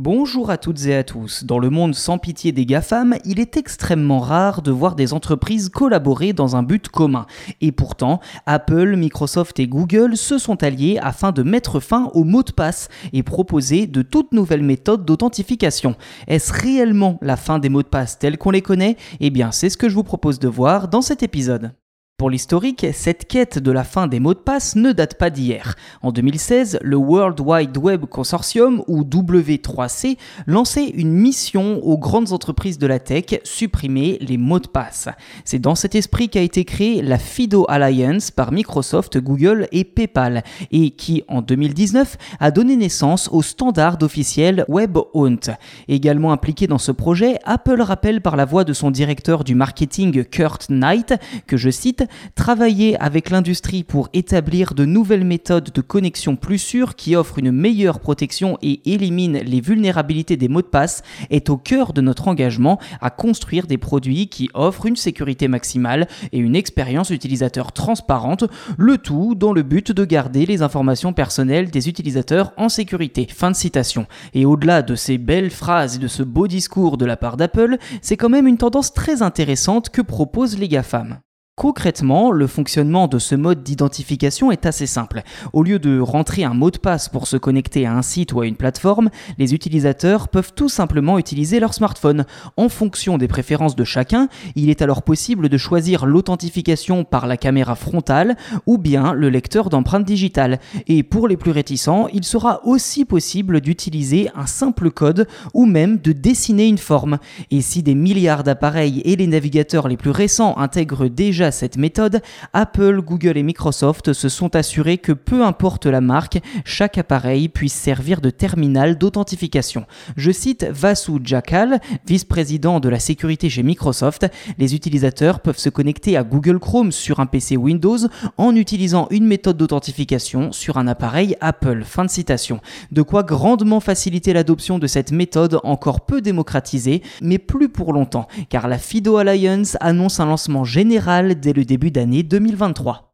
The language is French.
Bonjour à toutes et à tous. Dans le monde sans pitié des GAFAM, il est extrêmement rare de voir des entreprises collaborer dans un but commun. Et pourtant, Apple, Microsoft et Google se sont alliés afin de mettre fin aux mots de passe et proposer de toutes nouvelles méthodes d'authentification. Est-ce réellement la fin des mots de passe tels qu'on les connaît? Eh bien, c'est ce que je vous propose de voir dans cet épisode. Pour l'historique, cette quête de la fin des mots de passe ne date pas d'hier. En 2016, le World Wide Web Consortium, ou W3C, lançait une mission aux grandes entreprises de la tech, supprimer les mots de passe. C'est dans cet esprit qu'a été créée la FIDO Alliance par Microsoft, Google et PayPal, et qui, en 2019, a donné naissance au standard officiel WebHaunt. Également impliqué dans ce projet, Apple rappelle par la voix de son directeur du marketing Kurt Knight que, je cite, travailler avec l'industrie pour établir de nouvelles méthodes de connexion plus sûres qui offrent une meilleure protection et éliminent les vulnérabilités des mots de passe est au cœur de notre engagement à construire des produits qui offrent une sécurité maximale et une expérience utilisateur transparente, le tout dans le but de garder les informations personnelles des utilisateurs en sécurité. Fin de citation. Et au-delà de ces belles phrases et de ce beau discours de la part d'Apple, c'est quand même une tendance très intéressante que proposent les GAFAM. Concrètement, le fonctionnement de ce mode d'identification est assez simple. Au lieu de rentrer un mot de passe pour se connecter à un site ou à une plateforme, les utilisateurs peuvent tout simplement utiliser leur smartphone. En fonction des préférences de chacun, il est alors possible de choisir l'authentification par la caméra frontale ou bien le lecteur d'empreintes digitales. Et pour les plus réticents, il sera aussi possible d'utiliser un simple code ou même de dessiner une forme. Et si des milliards d'appareils et les navigateurs les plus récents intègrent déjà cette méthode, Apple, Google et Microsoft se sont assurés que peu importe la marque, chaque appareil puisse servir de terminal d'authentification. Je cite Vasu Jakal, vice-président de la sécurité chez Microsoft, les utilisateurs peuvent se connecter à Google Chrome sur un PC Windows en utilisant une méthode d'authentification sur un appareil Apple. Fin de citation. De quoi grandement faciliter l'adoption de cette méthode encore peu démocratisée, mais plus pour longtemps, car la FIDO Alliance annonce un lancement général dès le début d'année 2023.